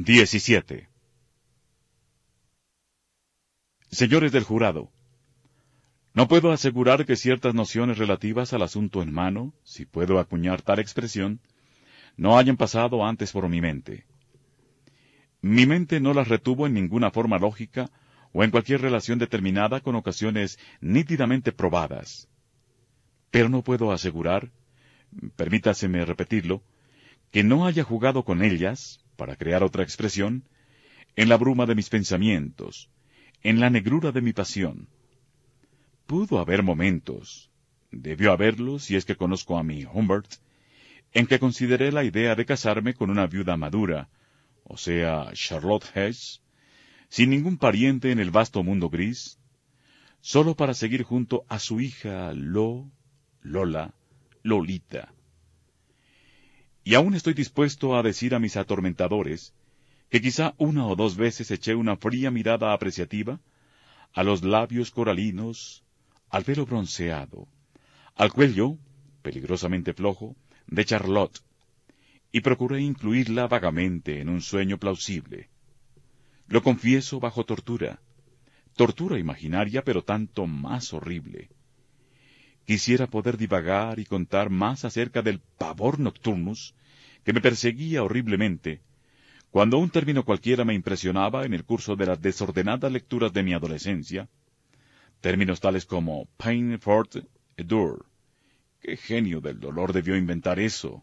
17. Señores del jurado, no puedo asegurar que ciertas nociones relativas al asunto en mano, si puedo acuñar tal expresión, no hayan pasado antes por mi mente. Mi mente no las retuvo en ninguna forma lógica o en cualquier relación determinada con ocasiones nítidamente probadas. Pero no puedo asegurar, permítaseme repetirlo, que no haya jugado con ellas, para crear otra expresión, en la bruma de mis pensamientos, en la negrura de mi pasión. Pudo haber momentos, debió haberlos si es que conozco a mi Humbert, en que consideré la idea de casarme con una viuda madura, o sea, Charlotte Hess, sin ningún pariente en el vasto mundo gris, solo para seguir junto a su hija Lo, Lola, Lolita y aún estoy dispuesto a decir a mis atormentadores que quizá una o dos veces eché una fría mirada apreciativa a los labios coralinos, al pelo bronceado, al cuello, peligrosamente flojo, de Charlotte, y procuré incluirla vagamente en un sueño plausible. Lo confieso bajo tortura, tortura imaginaria pero tanto más horrible. Quisiera poder divagar y contar más acerca del pavor nocturnus que me perseguía horriblemente, cuando un término cualquiera me impresionaba en el curso de las desordenadas lecturas de mi adolescencia, términos tales como pain fort edur, qué genio del dolor debió inventar eso,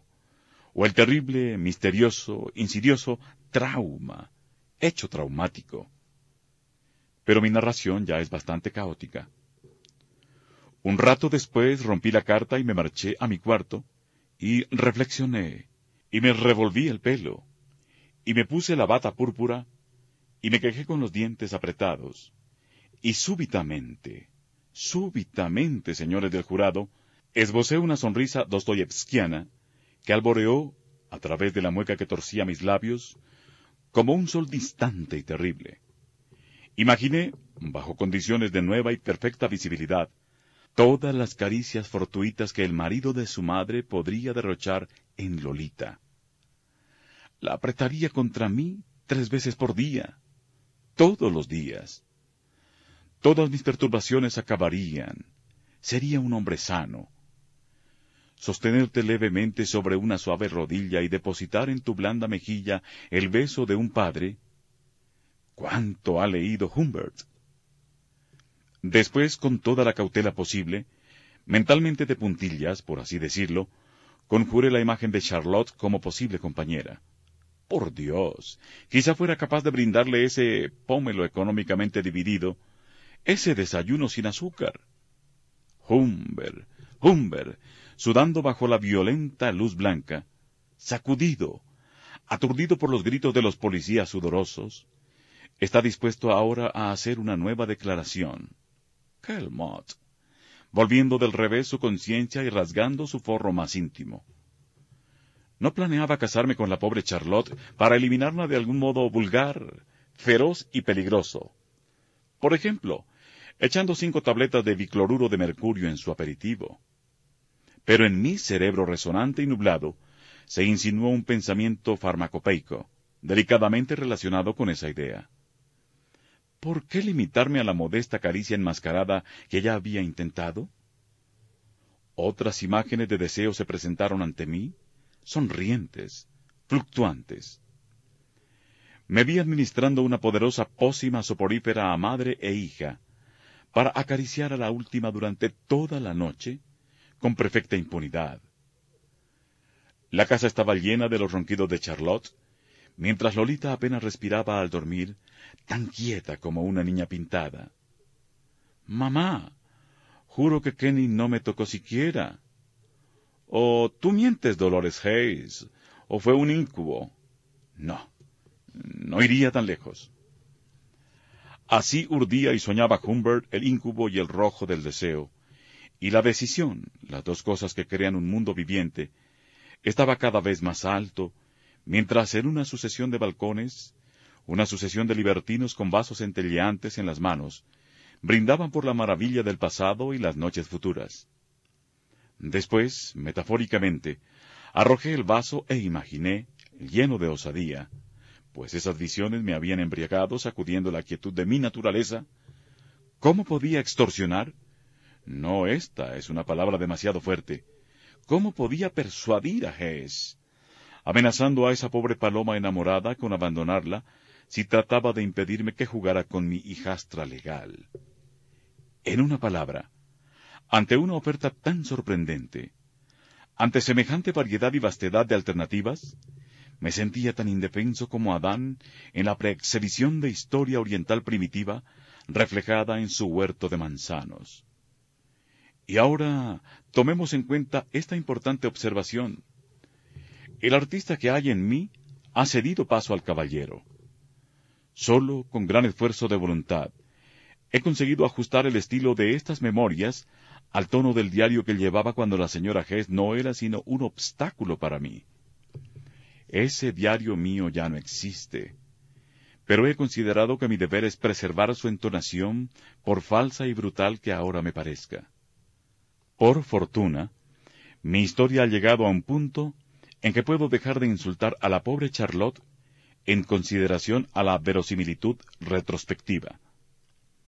o el terrible, misterioso, insidioso trauma, hecho traumático. Pero mi narración ya es bastante caótica. Un rato después rompí la carta y me marché a mi cuarto, y reflexioné, y me revolví el pelo, y me puse la bata púrpura, y me quejé con los dientes apretados, y súbitamente, súbitamente, señores del jurado, esbocé una sonrisa dostoyevskiana que alboreó, a través de la mueca que torcía mis labios, como un sol distante y terrible. Imaginé, bajo condiciones de nueva y perfecta visibilidad, todas las caricias fortuitas que el marido de su madre podría derrochar en Lolita. La apretaría contra mí tres veces por día, todos los días. Todas mis perturbaciones acabarían. Sería un hombre sano. Sostenerte levemente sobre una suave rodilla y depositar en tu blanda mejilla el beso de un padre. ¿Cuánto ha leído Humbert? Después, con toda la cautela posible, mentalmente de puntillas, por así decirlo, conjuré la imagen de Charlotte como posible compañera. Por Dios, quizá fuera capaz de brindarle ese pómelo económicamente dividido, ese desayuno sin azúcar. Humber, Humber, sudando bajo la violenta luz blanca, sacudido, aturdido por los gritos de los policías sudorosos, está dispuesto ahora a hacer una nueva declaración. Kelmot, volviendo del revés su conciencia y rasgando su forro más íntimo. No planeaba casarme con la pobre Charlotte para eliminarla de algún modo vulgar, feroz y peligroso. Por ejemplo, echando cinco tabletas de bicloruro de mercurio en su aperitivo. Pero en mi cerebro resonante y nublado se insinuó un pensamiento farmacopeico, delicadamente relacionado con esa idea. ¿Por qué limitarme a la modesta caricia enmascarada que ya había intentado? Otras imágenes de deseo se presentaron ante mí, sonrientes, fluctuantes. Me vi administrando una poderosa pócima soporífera a madre e hija, para acariciar a la última durante toda la noche, con perfecta impunidad. La casa estaba llena de los ronquidos de Charlotte, mientras Lolita apenas respiraba al dormir, tan quieta como una niña pintada. Mamá, Juro que Kenny no me tocó siquiera. O tú mientes, Dolores Hayes, o fue un incubo. No, no iría tan lejos. Así urdía y soñaba Humbert el incubo y el rojo del deseo, y la decisión, las dos cosas que crean un mundo viviente, estaba cada vez más alto, mientras en una sucesión de balcones, una sucesión de libertinos con vasos centelleantes en las manos, brindaban por la maravilla del pasado y las noches futuras. Después, metafóricamente, arrojé el vaso e imaginé, lleno de osadía, pues esas visiones me habían embriagado sacudiendo la quietud de mi naturaleza, ¿cómo podía extorsionar? No, esta es una palabra demasiado fuerte. ¿Cómo podía persuadir a Hess? Amenazando a esa pobre paloma enamorada con abandonarla si trataba de impedirme que jugara con mi hijastra legal. En una palabra, ante una oferta tan sorprendente, ante semejante variedad y vastedad de alternativas, me sentía tan indefenso como Adán en la preexhibición de historia oriental primitiva reflejada en su huerto de manzanos. Y ahora tomemos en cuenta esta importante observación. El artista que hay en mí ha cedido paso al caballero. Solo con gran esfuerzo de voluntad, he conseguido ajustar el estilo de estas memorias al tono del diario que llevaba cuando la señora Hess no era sino un obstáculo para mí. Ese diario mío ya no existe, pero he considerado que mi deber es preservar su entonación, por falsa y brutal que ahora me parezca. Por fortuna, mi historia ha llegado a un punto en que puedo dejar de insultar a la pobre Charlotte en consideración a la verosimilitud retrospectiva.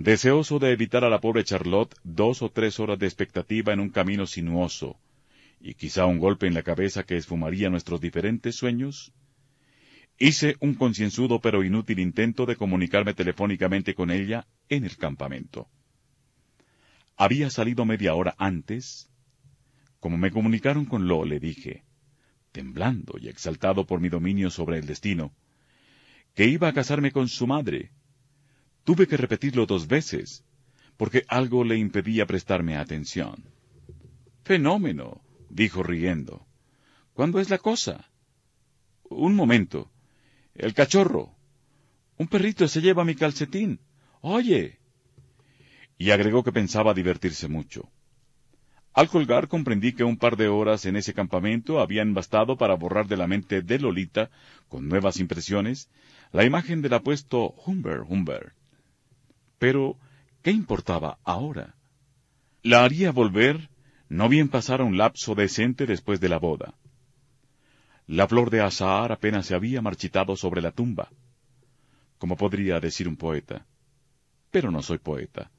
Deseoso de evitar a la pobre Charlotte dos o tres horas de expectativa en un camino sinuoso, y quizá un golpe en la cabeza que esfumaría nuestros diferentes sueños, hice un concienzudo pero inútil intento de comunicarme telefónicamente con ella en el campamento. Había salido media hora antes. Como me comunicaron con Lo, le dije, temblando y exaltado por mi dominio sobre el destino, que iba a casarme con su madre, Tuve que repetirlo dos veces, porque algo le impedía prestarme atención. Fenómeno, dijo riendo. ¿Cuándo es la cosa? Un momento. El cachorro. Un perrito se lleva mi calcetín. Oye. Y agregó que pensaba divertirse mucho. Al colgar comprendí que un par de horas en ese campamento habían bastado para borrar de la mente de Lolita, con nuevas impresiones, la imagen del apuesto Humber Humber. Pero, ¿qué importaba ahora? La haría volver, no bien pasara un lapso decente después de la boda. La flor de azahar apenas se había marchitado sobre la tumba, como podría decir un poeta. Pero no soy poeta.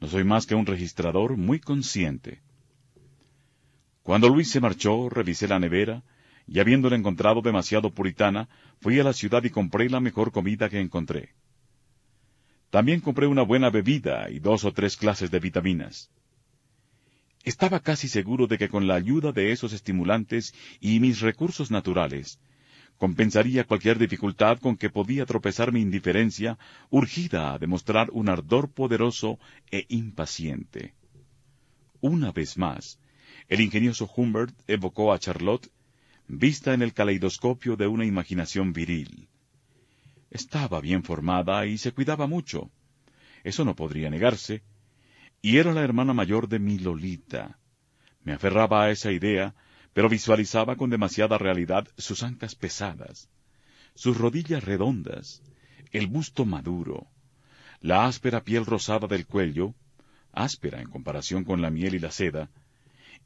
No soy más que un registrador muy consciente. Cuando Luis se marchó, revisé la nevera, y habiéndola encontrado demasiado puritana, fui a la ciudad y compré la mejor comida que encontré. También compré una buena bebida y dos o tres clases de vitaminas. Estaba casi seguro de que con la ayuda de esos estimulantes y mis recursos naturales, compensaría cualquier dificultad con que podía tropezar mi indiferencia, urgida a demostrar un ardor poderoso e impaciente. Una vez más, el ingenioso Humbert evocó a Charlotte, vista en el caleidoscopio de una imaginación viril. Estaba bien formada y se cuidaba mucho. Eso no podría negarse. Y era la hermana mayor de mi Lolita. Me aferraba a esa idea, pero visualizaba con demasiada realidad sus ancas pesadas, sus rodillas redondas, el busto maduro, la áspera piel rosada del cuello, áspera en comparación con la miel y la seda,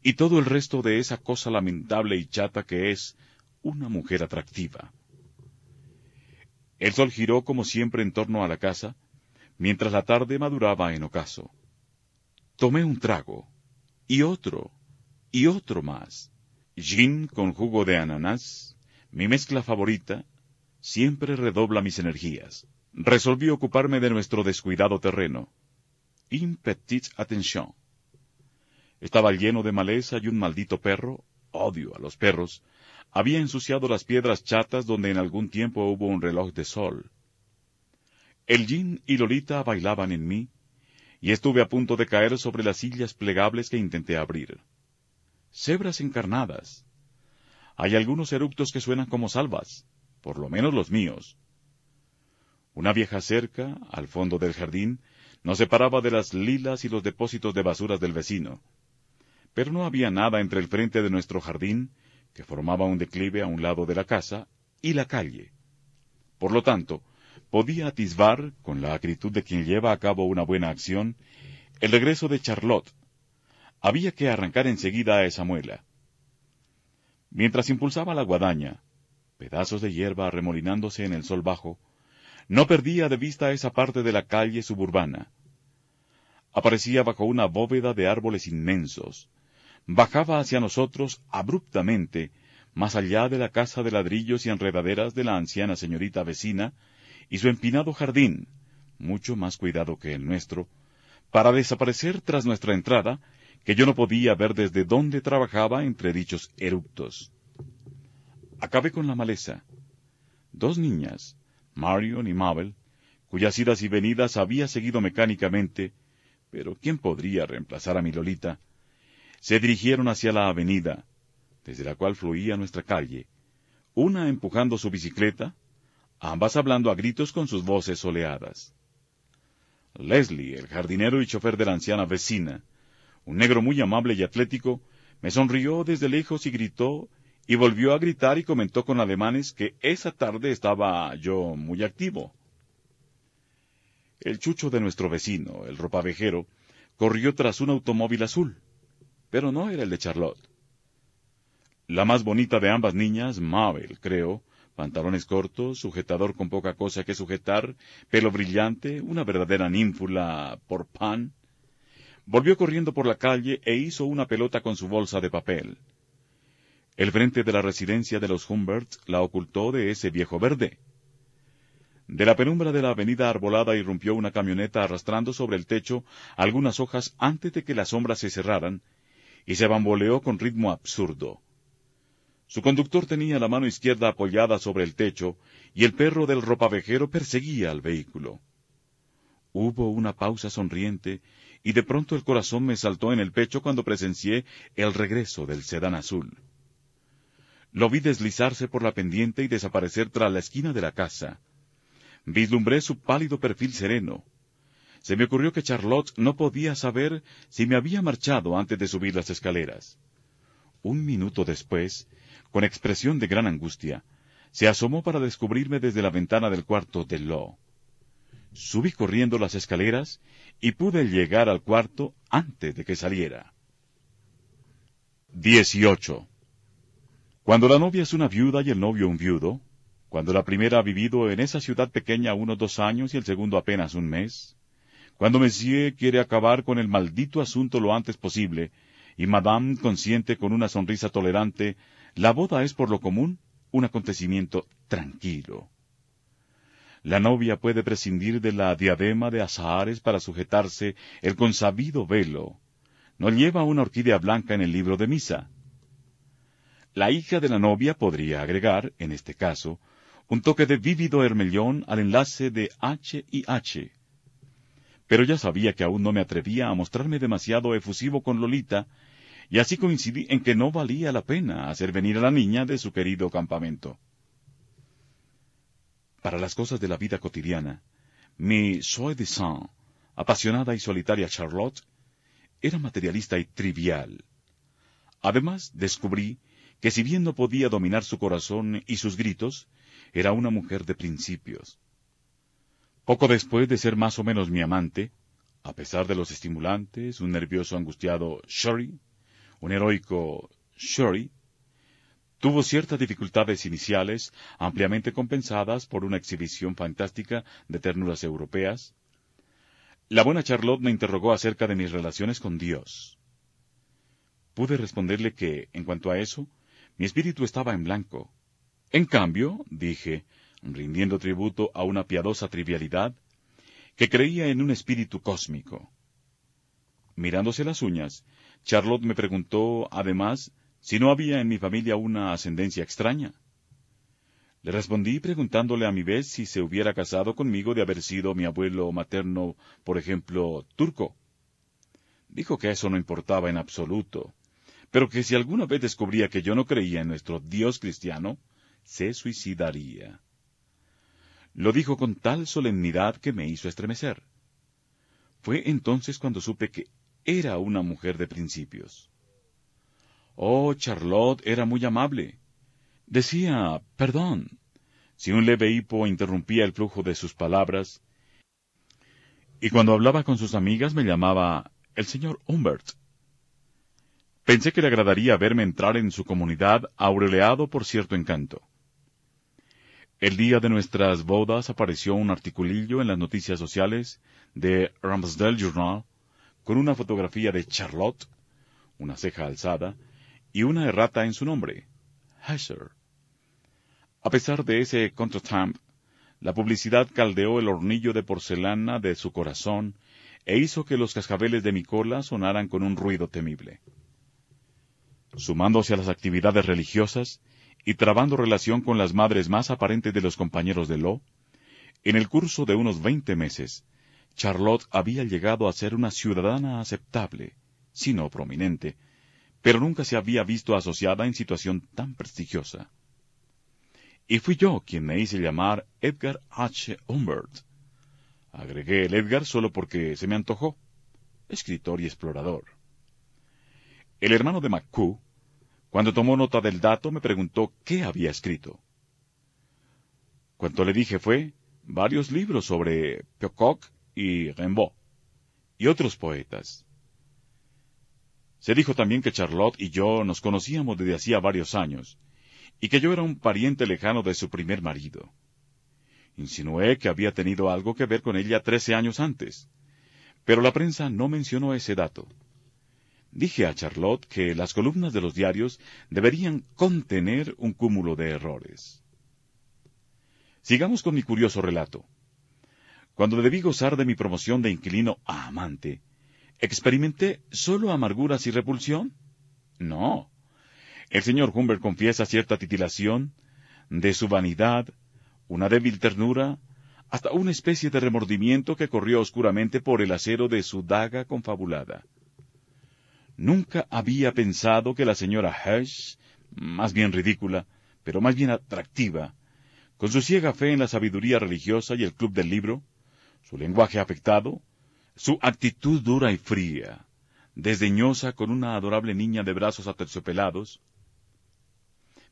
y todo el resto de esa cosa lamentable y chata que es una mujer atractiva. El sol giró como siempre en torno a la casa, mientras la tarde maduraba en ocaso. Tomé un trago, y otro, y otro más. Gin con jugo de ananás, mi mezcla favorita, siempre redobla mis energías. Resolví ocuparme de nuestro descuidado terreno. In petite attention. Estaba lleno de maleza y un maldito perro, odio a los perros, había ensuciado las piedras chatas donde en algún tiempo hubo un reloj de sol. El Jin y Lolita bailaban en mí, y estuve a punto de caer sobre las sillas plegables que intenté abrir. Cebras encarnadas. Hay algunos eructos que suenan como salvas, por lo menos los míos. Una vieja cerca, al fondo del jardín, nos separaba de las lilas y los depósitos de basuras del vecino. Pero no había nada entre el frente de nuestro jardín, que formaba un declive a un lado de la casa, y la calle. Por lo tanto, podía atisbar, con la acritud de quien lleva a cabo una buena acción, el regreso de Charlotte. Había que arrancar enseguida a esa muela. Mientras impulsaba la guadaña, pedazos de hierba remolinándose en el sol bajo, no perdía de vista esa parte de la calle suburbana. Aparecía bajo una bóveda de árboles inmensos, bajaba hacia nosotros abruptamente, más allá de la casa de ladrillos y enredaderas de la anciana señorita vecina, y su empinado jardín, mucho más cuidado que el nuestro, para desaparecer tras nuestra entrada, que yo no podía ver desde dónde trabajaba entre dichos eruptos. Acabé con la maleza. Dos niñas, Marion y Mabel, cuyas idas y venidas había seguido mecánicamente, pero ¿quién podría reemplazar a mi Lolita? Se dirigieron hacia la avenida, desde la cual fluía nuestra calle, una empujando su bicicleta, ambas hablando a gritos con sus voces soleadas. Leslie, el jardinero y chofer de la anciana vecina, un negro muy amable y atlético, me sonrió desde lejos y gritó, y volvió a gritar y comentó con alemanes que esa tarde estaba yo muy activo. El chucho de nuestro vecino, el ropavejero, corrió tras un automóvil azul, pero no era el de Charlotte. La más bonita de ambas niñas, Mabel, creo, pantalones cortos, sujetador con poca cosa que sujetar, pelo brillante, una verdadera ninfula por pan, volvió corriendo por la calle e hizo una pelota con su bolsa de papel. El frente de la residencia de los Humberts la ocultó de ese viejo verde. De la penumbra de la avenida arbolada irrumpió una camioneta arrastrando sobre el techo algunas hojas antes de que las sombras se cerraran, y se bamboleó con ritmo absurdo. Su conductor tenía la mano izquierda apoyada sobre el techo y el perro del ropavejero perseguía al vehículo. Hubo una pausa sonriente y de pronto el corazón me saltó en el pecho cuando presencié el regreso del sedán azul. Lo vi deslizarse por la pendiente y desaparecer tras la esquina de la casa. Vislumbré su pálido perfil sereno. Se me ocurrió que Charlotte no podía saber si me había marchado antes de subir las escaleras. Un minuto después, con expresión de gran angustia, se asomó para descubrirme desde la ventana del cuarto de Lo. Subí corriendo las escaleras y pude llegar al cuarto antes de que saliera. 18. Cuando la novia es una viuda y el novio un viudo, cuando la primera ha vivido en esa ciudad pequeña unos dos años y el segundo apenas un mes, cuando Monsieur quiere acabar con el maldito asunto lo antes posible, y Madame consiente con una sonrisa tolerante la boda es por lo común un acontecimiento tranquilo. La novia puede prescindir de la diadema de azahares para sujetarse el consabido velo. no lleva una orquídea blanca en el libro de misa. La hija de la novia podría agregar, en este caso, un toque de vívido hermellón al enlace de H y H. Pero ya sabía que aún no me atrevía a mostrarme demasiado efusivo con Lolita, y así coincidí en que no valía la pena hacer venir a la niña de su querido campamento. Para las cosas de la vida cotidiana, mi soi sang, apasionada y solitaria Charlotte, era materialista y trivial. Además, descubrí que si bien no podía dominar su corazón y sus gritos, era una mujer de principios. Poco después de ser más o menos mi amante, a pesar de los estimulantes, un nervioso angustiado Shuri, un heroico Shuri, tuvo ciertas dificultades iniciales ampliamente compensadas por una exhibición fantástica de ternuras europeas. La buena Charlotte me interrogó acerca de mis relaciones con Dios. Pude responderle que, en cuanto a eso, mi espíritu estaba en blanco. En cambio, dije, rindiendo tributo a una piadosa trivialidad, que creía en un espíritu cósmico. Mirándose las uñas, Charlotte me preguntó, además, si no había en mi familia una ascendencia extraña. Le respondí preguntándole a mi vez si se hubiera casado conmigo de haber sido mi abuelo materno, por ejemplo, turco. Dijo que eso no importaba en absoluto, pero que si alguna vez descubría que yo no creía en nuestro Dios cristiano, se suicidaría. Lo dijo con tal solemnidad que me hizo estremecer. Fue entonces cuando supe que era una mujer de principios. Oh, Charlotte era muy amable. Decía, perdón, si un leve hipo interrumpía el flujo de sus palabras, y cuando hablaba con sus amigas me llamaba el señor Humbert. Pensé que le agradaría verme entrar en su comunidad aureoleado por cierto encanto. El día de nuestras bodas apareció un articulillo en las noticias sociales de Ramsdale Journal con una fotografía de Charlotte, una ceja alzada, y una errata en su nombre, Hesser. A pesar de ese contretemps, la publicidad caldeó el hornillo de porcelana de su corazón e hizo que los cascabeles de mi cola sonaran con un ruido temible sumándose a las actividades religiosas y trabando relación con las madres más aparentes de los compañeros de Lo, en el curso de unos veinte meses, Charlotte había llegado a ser una ciudadana aceptable, si no prominente, pero nunca se había visto asociada en situación tan prestigiosa. Y fui yo quien me hice llamar Edgar H. Humbert. Agregué el Edgar solo porque se me antojó, escritor y explorador. El hermano de McCoo, cuando tomó nota del dato, me preguntó qué había escrito. Cuanto le dije fue varios libros sobre Peacock y Rimbaud, y otros poetas. Se dijo también que Charlotte y yo nos conocíamos desde hacía varios años, y que yo era un pariente lejano de su primer marido. Insinué que había tenido algo que ver con ella trece años antes, pero la prensa no mencionó ese dato. Dije a Charlotte que las columnas de los diarios deberían contener un cúmulo de errores. Sigamos con mi curioso relato. Cuando debí gozar de mi promoción de inquilino a amante, ¿experimenté solo amarguras y repulsión? No. El señor Humbert confiesa cierta titilación de su vanidad, una débil ternura, hasta una especie de remordimiento que corrió oscuramente por el acero de su daga confabulada. Nunca había pensado que la señora Hirsch, más bien ridícula, pero más bien atractiva, con su ciega fe en la sabiduría religiosa y el club del libro, su lenguaje afectado, su actitud dura y fría, desdeñosa con una adorable niña de brazos aterciopelados,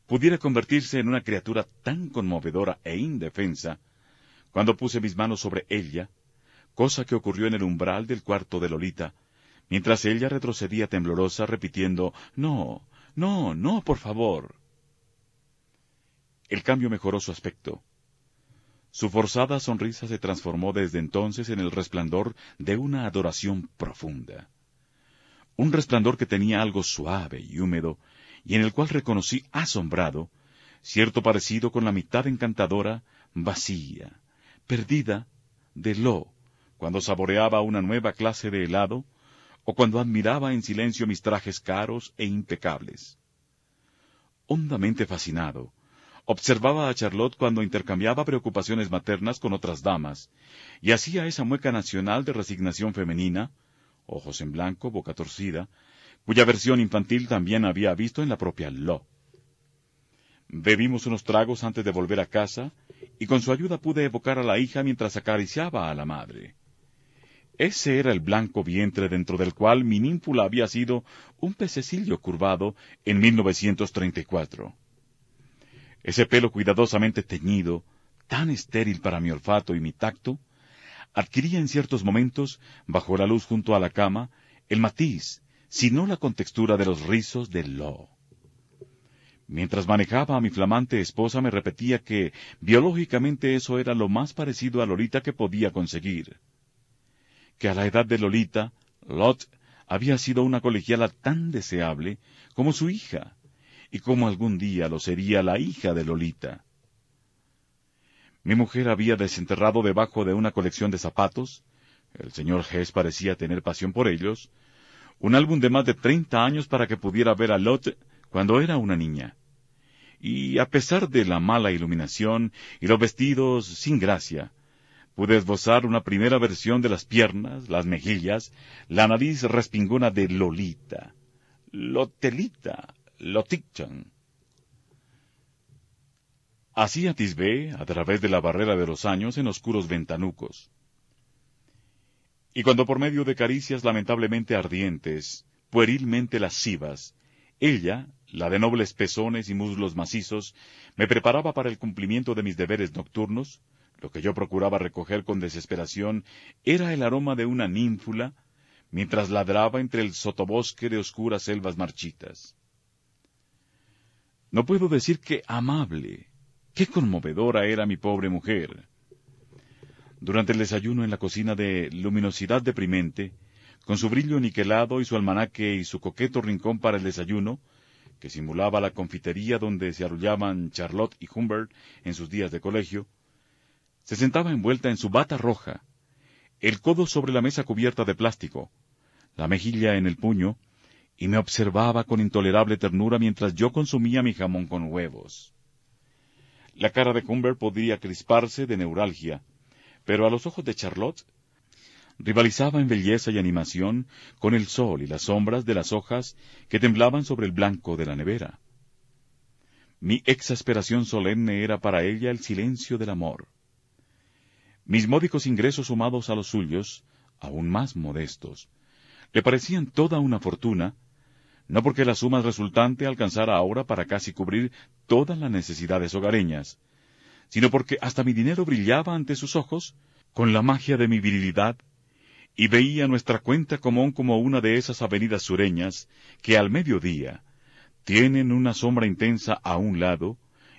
pudiera convertirse en una criatura tan conmovedora e indefensa cuando puse mis manos sobre ella, cosa que ocurrió en el umbral del cuarto de Lolita, mientras ella retrocedía temblorosa repitiendo No, no, no, por favor. El cambio mejoró su aspecto. Su forzada sonrisa se transformó desde entonces en el resplandor de una adoración profunda. Un resplandor que tenía algo suave y húmedo, y en el cual reconocí asombrado cierto parecido con la mitad encantadora, vacía, perdida, de Lo, cuando saboreaba una nueva clase de helado o cuando admiraba en silencio mis trajes caros e impecables. Hondamente fascinado, observaba a Charlotte cuando intercambiaba preocupaciones maternas con otras damas, y hacía esa mueca nacional de resignación femenina, ojos en blanco, boca torcida, cuya versión infantil también había visto en la propia Lo. Bebimos unos tragos antes de volver a casa, y con su ayuda pude evocar a la hija mientras acariciaba a la madre. Ese era el blanco vientre dentro del cual mi ninfula había sido un pececillo curvado en 1934. Ese pelo cuidadosamente teñido, tan estéril para mi olfato y mi tacto, adquiría en ciertos momentos, bajo la luz junto a la cama, el matiz, si no la contextura de los rizos de Lo. Mientras manejaba a mi flamante esposa me repetía que biológicamente eso era lo más parecido a Lolita que podía conseguir. Que a la edad de Lolita, Lot había sido una colegiala tan deseable como su hija, y como algún día lo sería la hija de Lolita. Mi mujer había desenterrado debajo de una colección de zapatos, el señor Hess parecía tener pasión por ellos, un álbum de más de treinta años para que pudiera ver a Lot cuando era una niña. Y a pesar de la mala iluminación y los vestidos sin gracia, pude esbozar una primera versión de las piernas, las mejillas, la nariz respingona de Lolita, Lotelita, Lotichan. Así atisbé, a través de la barrera de los años, en oscuros ventanucos. Y cuando por medio de caricias lamentablemente ardientes, puerilmente lascivas, ella, la de nobles pezones y muslos macizos, me preparaba para el cumplimiento de mis deberes nocturnos, lo que yo procuraba recoger con desesperación era el aroma de una ninfula, mientras ladraba entre el sotobosque de oscuras selvas marchitas. No puedo decir qué amable, qué conmovedora era mi pobre mujer. Durante el desayuno en la cocina de luminosidad deprimente, con su brillo niquelado y su almanaque y su coqueto rincón para el desayuno, que simulaba la confitería donde se arrullaban Charlotte y Humbert en sus días de colegio, se sentaba envuelta en su bata roja, el codo sobre la mesa cubierta de plástico, la mejilla en el puño, y me observaba con intolerable ternura mientras yo consumía mi jamón con huevos. La cara de Humbert podía crisparse de neuralgia, pero a los ojos de Charlotte rivalizaba en belleza y animación con el sol y las sombras de las hojas que temblaban sobre el blanco de la nevera. Mi exasperación solemne era para ella el silencio del amor. Mis módicos ingresos sumados a los suyos, aún más modestos, le parecían toda una fortuna, no porque la suma resultante alcanzara ahora para casi cubrir todas las necesidades hogareñas, sino porque hasta mi dinero brillaba ante sus ojos con la magia de mi virilidad y veía nuestra cuenta común como una de esas avenidas sureñas que al mediodía tienen una sombra intensa a un lado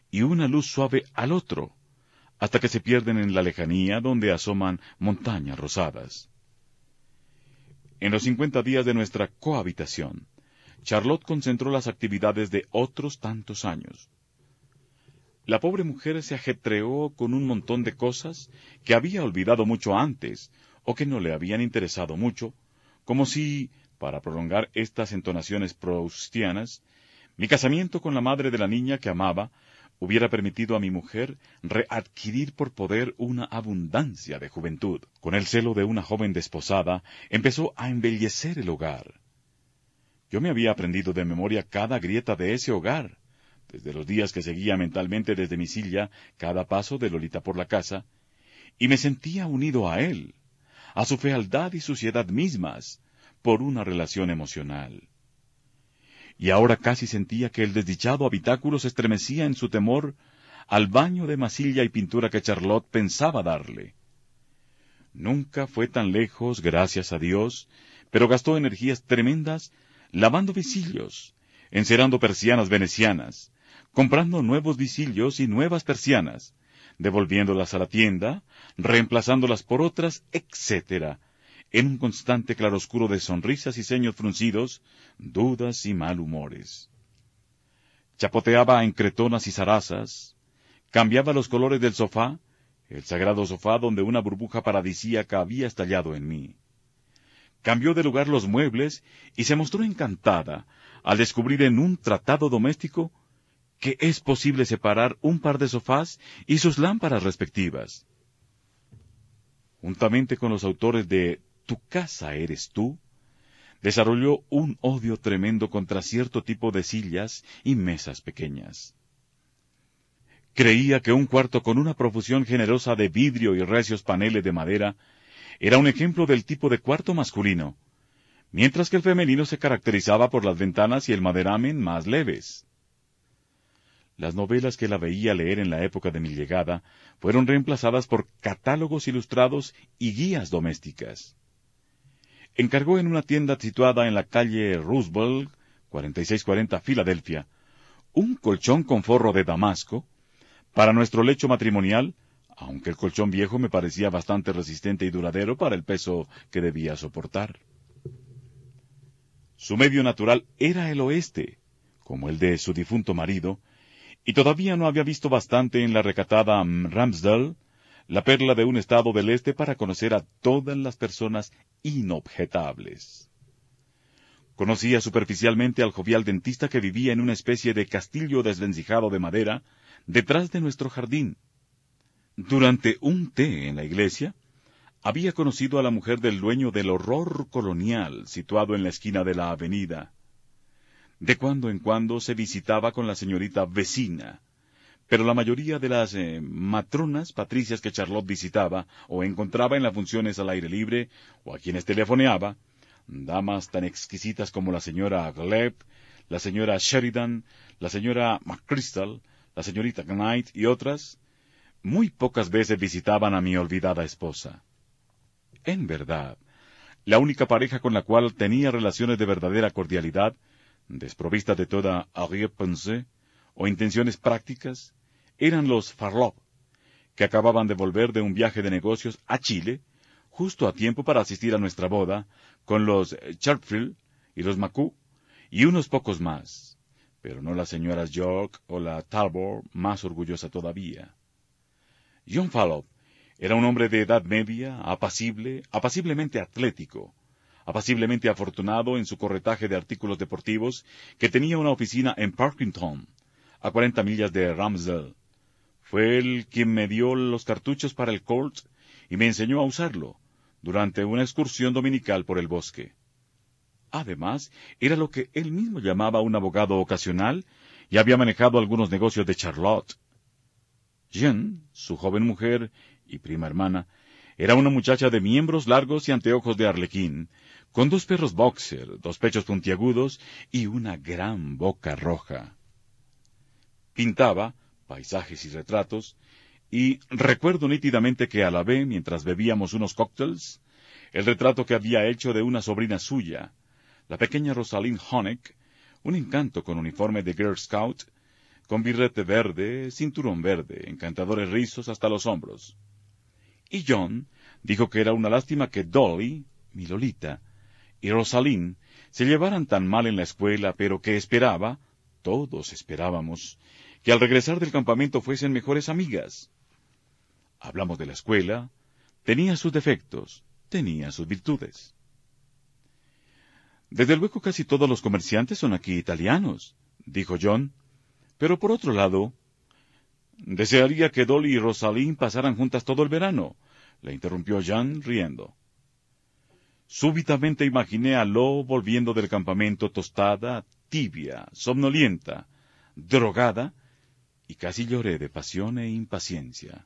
y una luz suave al otro, hasta que se pierden en la lejanía donde asoman montañas rosadas. En los cincuenta días de nuestra cohabitación, Charlotte concentró las actividades de otros tantos años. La pobre mujer se ajetreó con un montón de cosas que había olvidado mucho antes, o que no le habían interesado mucho, como si, para prolongar estas entonaciones proustianas, mi casamiento con la madre de la niña que amaba hubiera permitido a mi mujer readquirir por poder una abundancia de juventud. Con el celo de una joven desposada, empezó a embellecer el hogar. Yo me había aprendido de memoria cada grieta de ese hogar, desde los días que seguía mentalmente desde mi silla cada paso de Lolita por la casa, y me sentía unido a él, a su fealdad y suciedad mismas, por una relación emocional. Y ahora casi sentía que el desdichado habitáculo se estremecía en su temor al baño de masilla y pintura que Charlotte pensaba darle. Nunca fue tan lejos, gracias a Dios, pero gastó energías tremendas lavando visillos, encerando persianas venecianas, comprando nuevos visillos y nuevas persianas, devolviéndolas a la tienda, reemplazándolas por otras, etc., en un constante claroscuro de sonrisas y ceños fruncidos, dudas y mal humores. Chapoteaba en cretonas y zarazas, cambiaba los colores del sofá, el sagrado sofá donde una burbuja paradisíaca había estallado en mí. cambió de lugar los muebles y se mostró encantada al descubrir en un tratado doméstico que es posible separar un par de sofás y sus lámparas respectivas. Juntamente con los autores de Tu casa eres tú, desarrolló un odio tremendo contra cierto tipo de sillas y mesas pequeñas. Creía que un cuarto con una profusión generosa de vidrio y recios paneles de madera era un ejemplo del tipo de cuarto masculino, mientras que el femenino se caracterizaba por las ventanas y el maderamen más leves. Las novelas que la veía leer en la época de mi llegada fueron reemplazadas por catálogos ilustrados y guías domésticas. Encargó en una tienda situada en la calle Roosevelt, 4640 Filadelfia, un colchón con forro de damasco para nuestro lecho matrimonial aunque el colchón viejo me parecía bastante resistente y duradero para el peso que debía soportar. Su medio natural era el oeste, como el de su difunto marido, y todavía no había visto bastante en la recatada Ramsdale, la perla de un estado del este, para conocer a todas las personas inobjetables. Conocía superficialmente al jovial dentista que vivía en una especie de castillo desvencijado de madera detrás de nuestro jardín, durante un té en la iglesia, había conocido a la mujer del dueño del horror colonial situado en la esquina de la avenida. De cuando en cuando se visitaba con la señorita vecina, pero la mayoría de las eh, matronas patricias que Charlotte visitaba o encontraba en las funciones al aire libre o a quienes telefoneaba, damas tan exquisitas como la señora Gleb, la señora Sheridan, la señora McChrystal, la señorita Knight y otras, muy pocas veces visitaban a mi olvidada esposa. En verdad, la única pareja con la cual tenía relaciones de verdadera cordialidad, desprovista de toda arrière-pensée o intenciones prácticas, eran los Farlop, que acababan de volver de un viaje de negocios a Chile, justo a tiempo para asistir a nuestra boda, con los Chartfield y los Macú, y unos pocos más, pero no las señoras York o la Talbot, más orgullosa todavía. John Fallow era un hombre de edad media, apacible, apaciblemente atlético, apaciblemente afortunado en su corretaje de artículos deportivos, que tenía una oficina en Parkington, a cuarenta millas de Ramsdale. Fue él quien me dio los cartuchos para el Colt y me enseñó a usarlo durante una excursión dominical por el bosque. Además, era lo que él mismo llamaba un abogado ocasional y había manejado algunos negocios de Charlotte. Jean, su joven mujer y prima hermana, era una muchacha de miembros largos y anteojos de arlequín, con dos perros boxer, dos pechos puntiagudos y una gran boca roja. Pintaba paisajes y retratos, y recuerdo nítidamente que alabé, mientras bebíamos unos cócteles, el retrato que había hecho de una sobrina suya, la pequeña Rosalind Honeck, un encanto con uniforme de Girl Scout, con birrete verde, cinturón verde, encantadores rizos hasta los hombros. Y John dijo que era una lástima que Dolly, mi Lolita, y Rosalind se llevaran tan mal en la escuela, pero que esperaba, todos esperábamos, que al regresar del campamento fuesen mejores amigas. Hablamos de la escuela, tenía sus defectos, tenía sus virtudes. Desde luego casi todos los comerciantes son aquí italianos, dijo John, pero por otro lado, desearía que Dolly y Rosalind pasaran juntas todo el verano, le interrumpió Jean riendo. Súbitamente imaginé a Lo volviendo del campamento tostada, tibia, somnolienta, drogada, y casi lloré de pasión e impaciencia.